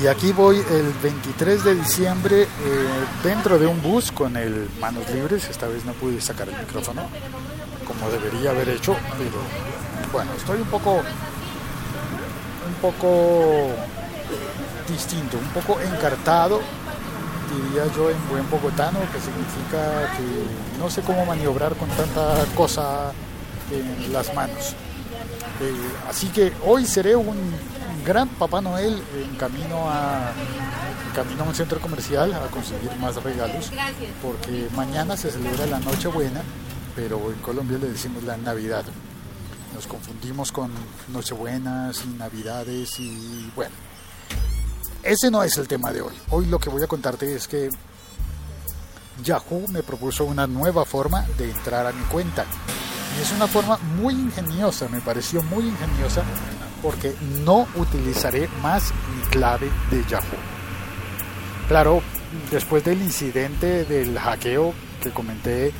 Y aquí voy el 23 de diciembre eh, dentro de un bus con el manos libres. Esta vez no pude sacar el micrófono como debería haber hecho, pero bueno, estoy un poco, un poco distinto, un poco encartado, diría yo en buen bogotano, que significa que no sé cómo maniobrar con tanta cosa en las manos. Eh, así que hoy seré un gran Papá Noel en camino a camino a un centro comercial a conseguir más regalos porque mañana se celebra la Nochebuena pero en Colombia le decimos la Navidad. Nos confundimos con Nochebuenas y Navidades y bueno ese no es el tema de hoy. Hoy lo que voy a contarte es que Yahoo me propuso una nueva forma de entrar a mi cuenta y es una forma muy ingeniosa me pareció muy ingeniosa porque no utilizaré más mi clave de Yahoo. Claro, después del incidente del hackeo que comenté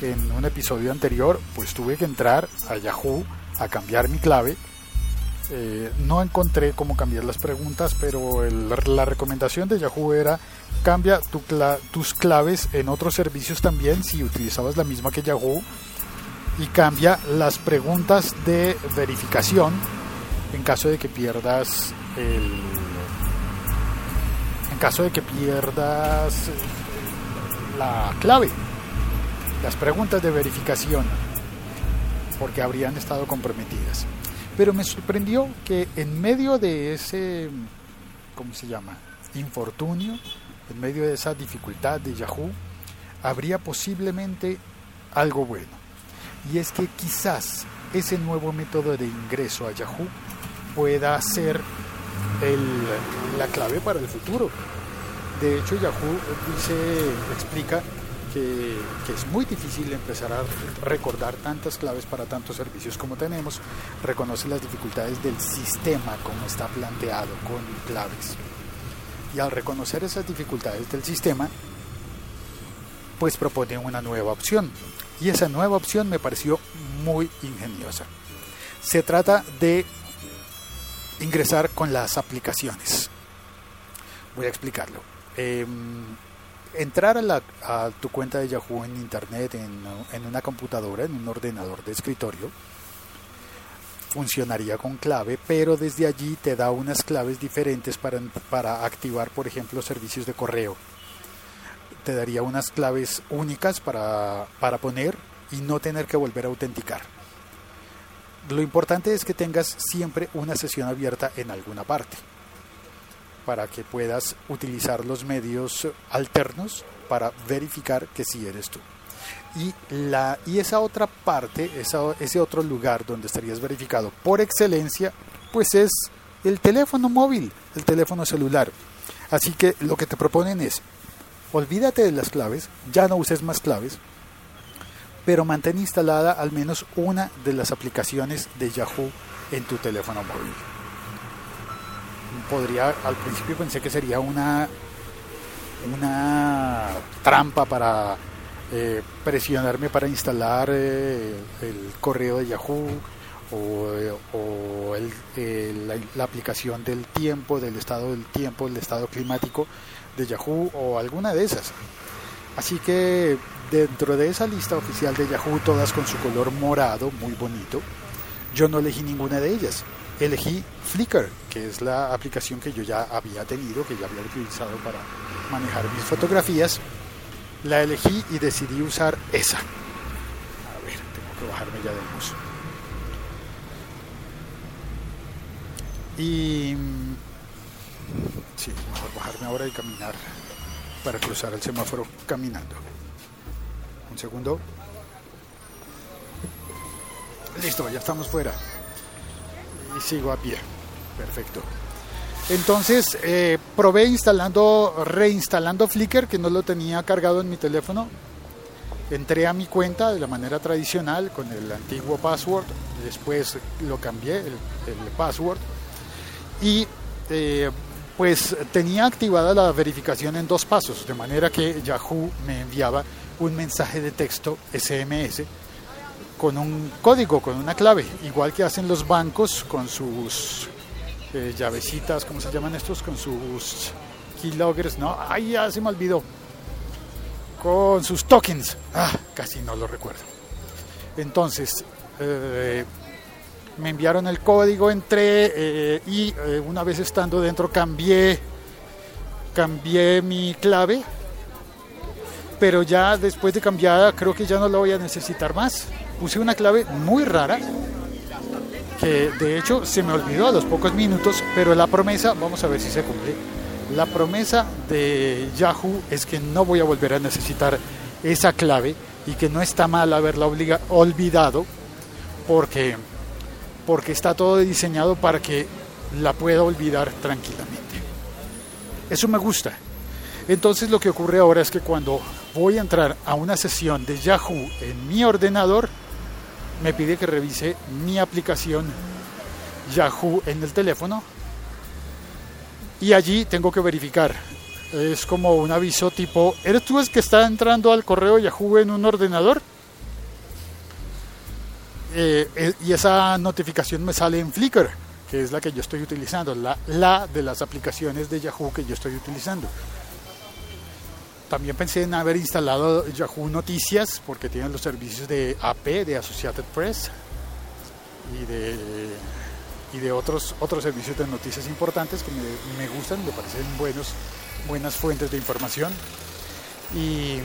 en un episodio anterior, pues tuve que entrar a Yahoo a cambiar mi clave. Eh, no encontré cómo cambiar las preguntas, pero la recomendación de Yahoo era cambia tus claves en otros servicios también si utilizabas la misma que Yahoo y cambia las preguntas de verificación en caso de que pierdas el en caso de que pierdas la clave las preguntas de verificación porque habrían estado comprometidas pero me sorprendió que en medio de ese ¿cómo se llama? infortunio en medio de esa dificultad de Yahoo habría posiblemente algo bueno y es que quizás ese nuevo método de ingreso a Yahoo pueda ser la clave para el futuro. De hecho, Yahoo dice, explica que, que, es muy difícil empezar a recordar tantas claves para tantos servicios como tenemos. Reconoce las dificultades del sistema como está planteado con claves. Y al reconocer esas dificultades del sistema, pues propone una nueva opción. Y esa nueva opción me pareció muy ingeniosa. Se trata de ingresar con las aplicaciones. Voy a explicarlo. Em, entrar a, tu cuenta de Yahoo en Internet, en, una computadora, en un ordenador de escritorio, funcionaría con clave, pero desde allí te da unas claves diferentes para activar, por ejemplo, servicios de correo. Te daría unas claves únicas para, para poner y no tener que volver a autenticar. Lo importante es que tengas siempre una sesión abierta en alguna parte para que puedas utilizar los medios alternos para verificar que sí eres tú. Y, la, y esa otra parte, ese otro lugar donde estarías verificado por excelencia, pues es el teléfono móvil, el teléfono celular. Así que lo que te proponen es, olvídate de las claves, ya no uses más claves, pero mantén instalada al menos una de las aplicaciones de Yahoo en tu teléfono móvil. Podría, al principio pensé que sería una, una trampa para eh, presionarme para instalar eh, el correo de Yahoo o, la, la, aplicación del tiempo, del estado del tiempo, del estado climático de Yahoo o alguna de esas. Así que dentro de esa lista oficial de Yahoo, todas con su color morado, muy bonito, yo no elegí ninguna de ellas. Elegí Flickr, que es la aplicación que yo ya había tenido, que ya había utilizado para manejar mis fotografías. La elegí y decidí usar esa. A ver, tengo que bajarme ya de luz. Y... Sí, mejor bajarme ahora y caminar para cruzar el semáforo caminando. Un segundo. Listo, ya estamos fuera. Y sigo a pie. Perfecto. Entonces eh, probé instalando, reinstalando Flickr, que no lo tenía cargado en mi teléfono. Entré a mi cuenta de la manera tradicional con el antiguo password. Después lo cambié, el, password. Y eh, pues tenía activada la verificación en dos pasos, de manera que Yahoo me enviaba un mensaje de texto SMS con un código, con una clave, igual que hacen los bancos con sus eh, llavecitas, ¿cómo se llaman estos? Con sus keyloggers, ¿no? Ay, ya se me olvidó. Con sus tokens. Ah, casi no lo recuerdo. Entonces, eh, me enviaron el código, entré eh, y una vez estando dentro cambié, cambié mi clave. Pero ya después de cambiada creo que ya no la voy a necesitar más. Puse una clave muy rara que de hecho se me olvidó a los pocos minutos, pero la promesa, vamos a ver si se cumple. La promesa de Yahoo es que no voy a volver a necesitar esa clave y que no está mal haberla olvidado porque, porque está todo diseñado para que la pueda olvidar tranquilamente. Eso me gusta. Entonces lo que ocurre ahora es que cuando voy a entrar a una sesión de Yahoo en mi ordenador, me pide que revise mi aplicación Yahoo en el teléfono y allí tengo que verificar. Es como un aviso tipo, ¿eres tú el que está entrando al correo Yahoo en un ordenador? Eh, eh, y esa notificación me sale en Flickr, que es la que yo estoy utilizando, la, la de las aplicaciones de Yahoo que yo estoy utilizando. También pensé en haber instalado Yahoo Noticias porque tienen los servicios de AP, de Associated Press y de, y de otros, otros servicios de noticias importantes que me, gustan, me parecen buenos, buenas fuentes de información. Y,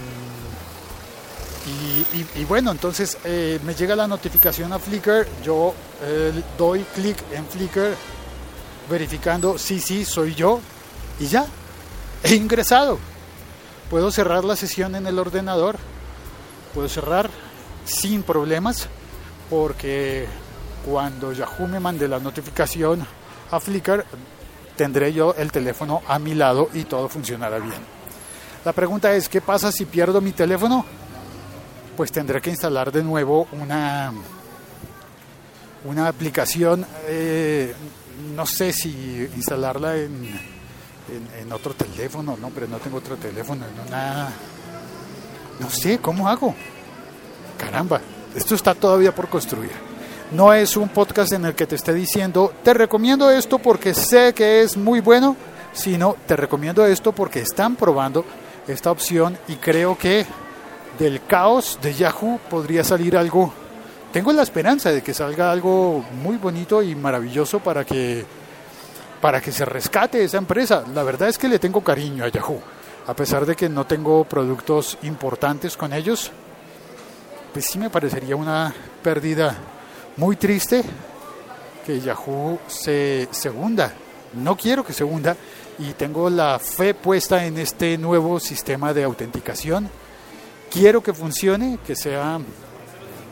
y, bueno, entonces eh, me llega la notificación a Flickr, yo eh, doy clic en Flickr verificando sí, sí, soy yo y ya, he ingresado puedo cerrar la sesión en el ordenador, puedo cerrar sin problemas porque cuando Yahoo me mande la notificación a Flickr tendré yo el teléfono a mi lado y todo funcionará bien. La pregunta es, ¿qué pasa si pierdo mi teléfono? Pues tendré que instalar de nuevo una, una aplicación, eh, no sé si instalarla en, en, otro teléfono, no, pero no tengo otro teléfono, no sé, ¿cómo hago? Caramba, esto está todavía por construir. No es un podcast en el que te esté diciendo, te recomiendo esto porque sé que es muy bueno, sino te recomiendo esto porque están probando esta opción y creo que del caos de Yahoo podría salir algo. Tengo la esperanza de que salga algo muy bonito y maravilloso para que para que se rescate esa empresa. La verdad es que le tengo cariño a Yahoo, a pesar de que no tengo productos importantes con ellos, pues sí me parecería una pérdida muy triste que Yahoo se, se hunda. No quiero que se hunda y tengo la fe puesta en este nuevo sistema de autenticación. Quiero que funcione, que sea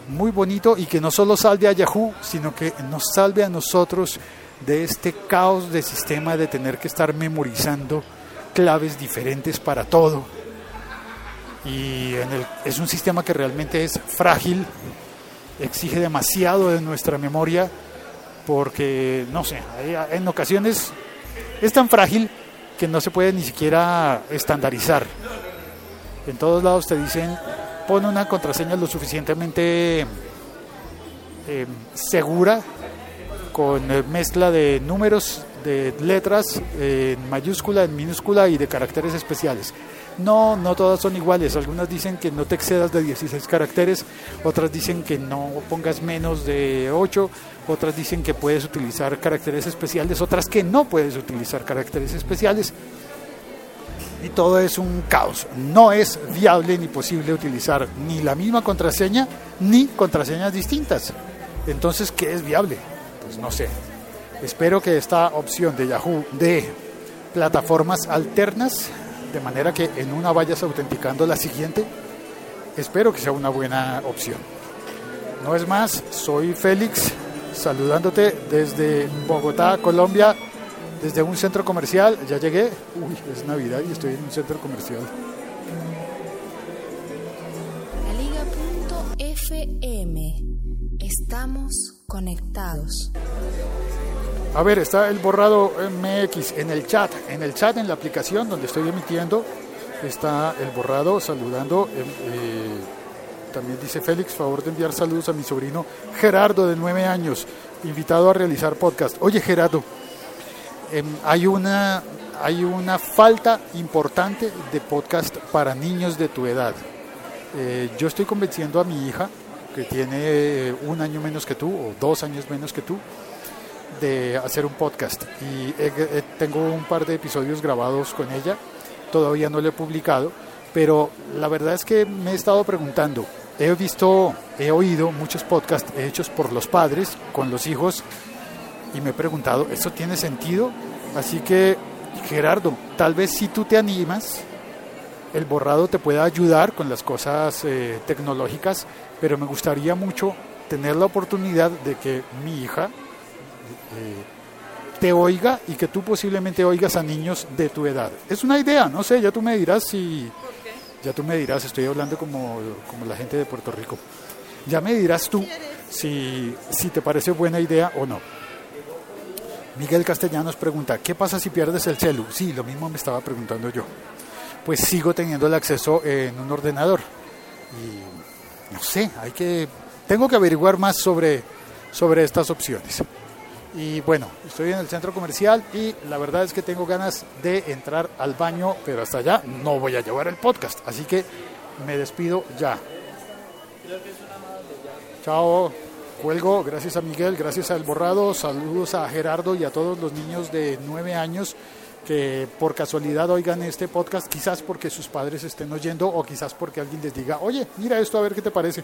muy bonito y que no solo salve a Yahoo, sino que nos salve a nosotros de este caos de sistema de tener que estar memorizando claves diferentes para todo. Y en el, es un sistema que realmente es frágil, exige demasiado de nuestra memoria, porque, no sé, en ocasiones es tan frágil que no se puede ni siquiera estandarizar. En todos lados te dicen, pon una contraseña lo suficientemente eh, segura con eh, mezcla de números, de letras en mayúscula, en minúscula y de caracteres especiales. No, no todas son iguales. Algunas dicen que no te excedas de 16 caracteres, otras dicen que no pongas menos de 8, otras dicen que puedes utilizar caracteres especiales, otras que no puedes utilizar caracteres especiales. Y todo es un caos. No es viable ni posible utilizar ni la misma contraseña ni contraseñas distintas. Entonces, ¿qué es viable? pues no sé. Espero que esta opción de Yahoo de plataformas alternas, de manera que en una vayas autenticando la siguiente, espero que sea una buena opción. No es más, soy Félix, saludándote desde Bogotá, Colombia, desde un centro comercial. Ya llegué, uy, es Navidad y estoy en un centro comercial. La FM. Estamos conectados. A ver, está el borrado MX en el chat, en el chat, en la aplicación donde estoy emitiendo, está el borrado saludando. Eh, eh, también dice Félix, favor de enviar saludos a mi sobrino Gerardo de nueve años, invitado a realizar podcast. Oye Gerardo, em, hay, una, hay una falta importante de podcast para niños de tu edad. Eh, yo estoy convenciendo a mi hija, que tiene un año menos que tú o dos años menos que tú, de hacer un podcast. Y tengo un par de episodios grabados con ella, todavía no lo he publicado, pero la verdad es que me he estado preguntando, he visto, he oído muchos podcasts hechos por los padres con los hijos y me he preguntado, ¿eso tiene sentido? Así que, Gerardo, tal vez si tú te animas, el borrado te pueda ayudar con las cosas eh, tecnológicas, pero me gustaría mucho tener la oportunidad de que mi hija eh, te oiga y que tú posiblemente oigas a niños de tu edad. Es una idea, no sé, ya tú me dirás si... Ya tú me dirás, estoy hablando como, como la gente de Puerto Rico. Ya me dirás tú si, si te parece buena idea o no. Miguel Castellanos pregunta, ¿qué pasa si pierdes el celu? Sí, lo mismo me estaba preguntando yo. Pues sigo teniendo el acceso en un ordenador. Y no sé, hay que tengo que averiguar más sobre, sobre estas opciones. Y bueno, estoy en el centro comercial y la verdad es que tengo ganas de entrar al baño, pero hasta allá no voy a llevar el podcast. Así que me despido ya. Chao, cuelgo. Gracias a Miguel, gracias al borrado. Saludos a Gerardo y a todos los niños de nueve años que por casualidad oigan este podcast, quizás porque sus padres estén oyendo o quizás porque alguien les diga, oye, mira esto a ver qué te parece.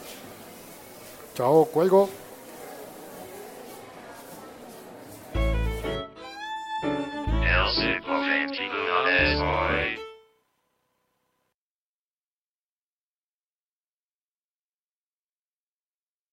Chao, cuelgo.